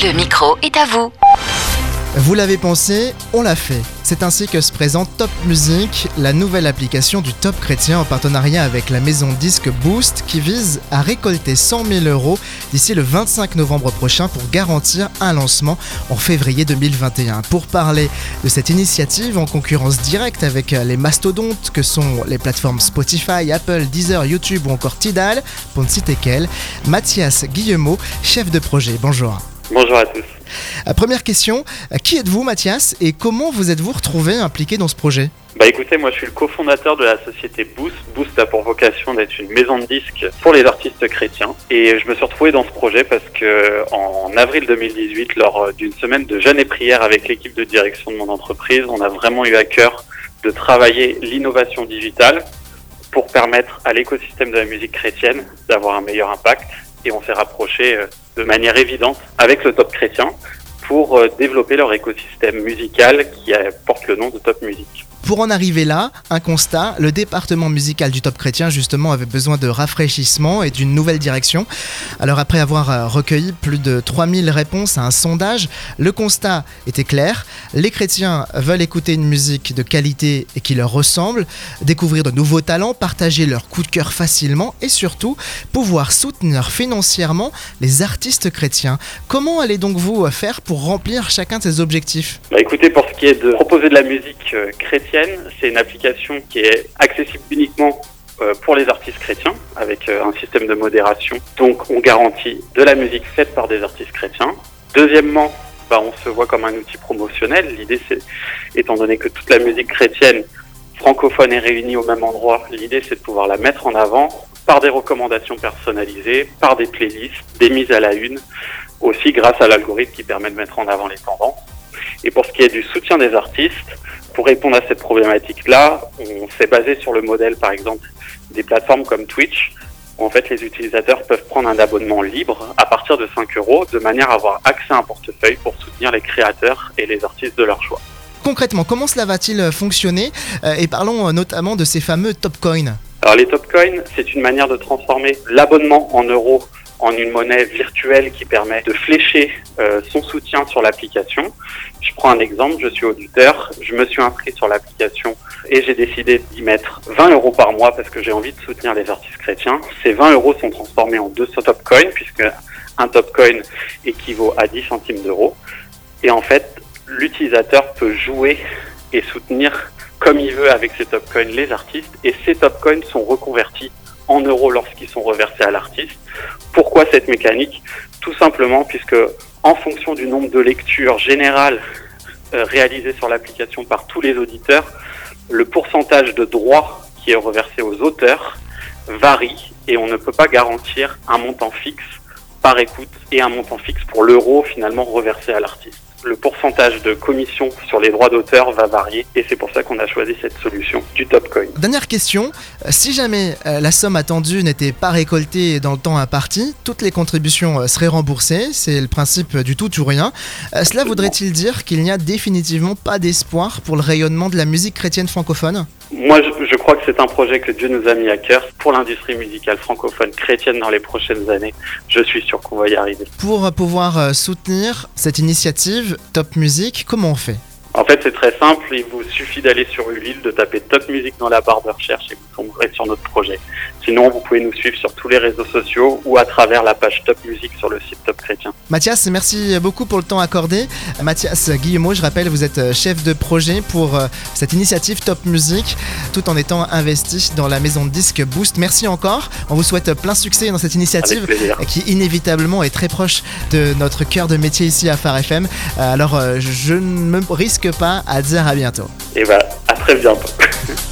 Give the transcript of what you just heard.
Le micro est à vous. Vous l'avez pensé, on l'a fait. C'est ainsi que se présente Top Music, la nouvelle application du Top Chrétien en partenariat avec la maison disque Boost qui vise à récolter 100 000 euros d'ici le 25 novembre prochain pour garantir un lancement en février 2021. Pour parler de cette initiative en concurrence directe avec les mastodontes que sont les plateformes Spotify, Apple, Deezer, YouTube ou encore Tidal, pour ne citer qu'elle, Mathias Guillemot, chef de projet. Bonjour. Bonjour à tous. Euh, Première question, euh, qui êtes-vous Mathias et comment vous êtes-vous retrouvé impliqué dans ce projet? Bah écoutez, moi je suis le cofondateur de la société Boost. Boost a pour vocation d'être une maison de disques pour les artistes chrétiens. Et je me suis retrouvé dans ce projet parce que en avril 2018, lors d'une semaine de jeûne et prière avec l'équipe de direction de mon entreprise, on a vraiment eu à cœur de travailler l'innovation digitale pour permettre à l'écosystème de la musique chrétienne d'avoir un meilleur impact. Et on s'est rapproché euh, de manière évidente avec le Top Chrétien pour euh, développer leur écosystème musical qui euh, porte le nom de Top Music. Pour en arriver là, un constat, le département musical du Top Chrétien justement avait besoin de rafraîchissement et d'une nouvelle direction. Alors après avoir euh, recueilli plus de 3000 réponses à un sondage, le constat était clair, les chrétiens veulent écouter une musique de qualité et qui leur ressemble, découvrir de nouveaux talents, partager leur coup de cœur facilement et surtout pouvoir soutenir financièrement les artistes chrétiens. Comment allez donc vous faire pour remplir chacun de ces objectifs? Bah écoutez, pour ce qui est de proposer de la musique euh, c'est une application qui est accessible uniquement euh, pour les artistes chrétiens avec euh, un système de modération. Donc on garantit de la musique faite par des artistes chrétiens. Deuxièmement, bah, on se voit comme un outil promotionnel. L'idée, c'est, étant donné que toute la musique chrétienne francophone est réunie au même endroit, l'idée, c'est de pouvoir la mettre en avant par des recommandations personnalisées, par des playlists, des mises à la une, aussi grâce à l'algorithme qui permet de mettre en avant les tendances. Et pour ce qui est du soutien des artistes, pour répondre à cette problématique-là, on s'est basé sur le modèle, par exemple, des plateformes comme Twitch, où en fait les utilisateurs peuvent prendre un abonnement libre à partir de 5 euros, de manière à avoir accès à un portefeuille pour soutenir les créateurs et les artistes de leur choix. Concrètement, comment cela va-t-il fonctionner Euh, Et parlons euh, notamment de ces fameux top coins. Alors les top coins, c'est une manière de transformer l'abonnement en euros en une monnaie virtuelle qui permet de flécher euh, son soutien sur l'application. Je prends un exemple, je suis auditeur, je me suis inscrit sur l'application et j'ai décidé d'y mettre 20 euros par mois parce que j'ai envie de soutenir les artistes chrétiens. Ces 20 euros sont transformés en 200 top coins puisque un top coin équivaut à 10 centimes d'euros. Et en fait, l'utilisateur peut jouer et soutenir comme il veut avec ces top coins les artistes et ces top coins sont reconvertis en euros lorsqu'ils sont reversés à l'artiste. Pourquoi cette mécanique Tout simplement puisque en fonction du nombre de lectures générales euh, réalisées sur l'application par tous les auditeurs, le pourcentage de droits qui est reversé aux auteurs varie et on ne peut pas garantir un montant fixe par écoute et un montant fixe pour l'euro finalement reversé à l'artiste. Le pourcentage de commission sur les droits d'auteur va varier et c'est pour ça qu'on a choisi cette solution du top coin. Dernière question, euh, si jamais euh, la somme attendue n'était pas récoltée dans le temps imparti, toutes les contributions euh, seraient remboursées, c'est le principe du tout ou rien. Cela voudrait-il dire qu'il n'y a définitivement pas d'espoir pour le rayonnement de la musique chrétienne francophone? Moi, je, crois que c'est un projet que Dieu nous a mis à cœur pour l'industrie musicale francophone chrétienne dans les prochaines années. Je suis sûr qu'on va y arriver. Pour pouvoir euh, soutenir cette initiative Top Music, comment on fait? En fait, c'est très simple. Il vous suffit d'aller sur Ulule, de taper Top Music dans la barre de recherche et vous tomberez sur notre projet. Sinon, vous pouvez nous suivre sur tous les réseaux sociaux ou à travers la page Top Music sur le site Top Chrétien. Mathias, merci beaucoup pour le temps accordé. Mathias Guillemot, je rappelle, vous êtes euh, chef de projet pour euh, cette initiative Top Music, tout en étant investi dans la maison de disques Boost. Merci encore. On vous souhaite plein succès dans cette initiative qui inévitablement est très proche de notre cœur de métier ici à Phare FM. Euh, Alors, je ne me risque pas à dire à bientôt. Et bah, à très bientôt.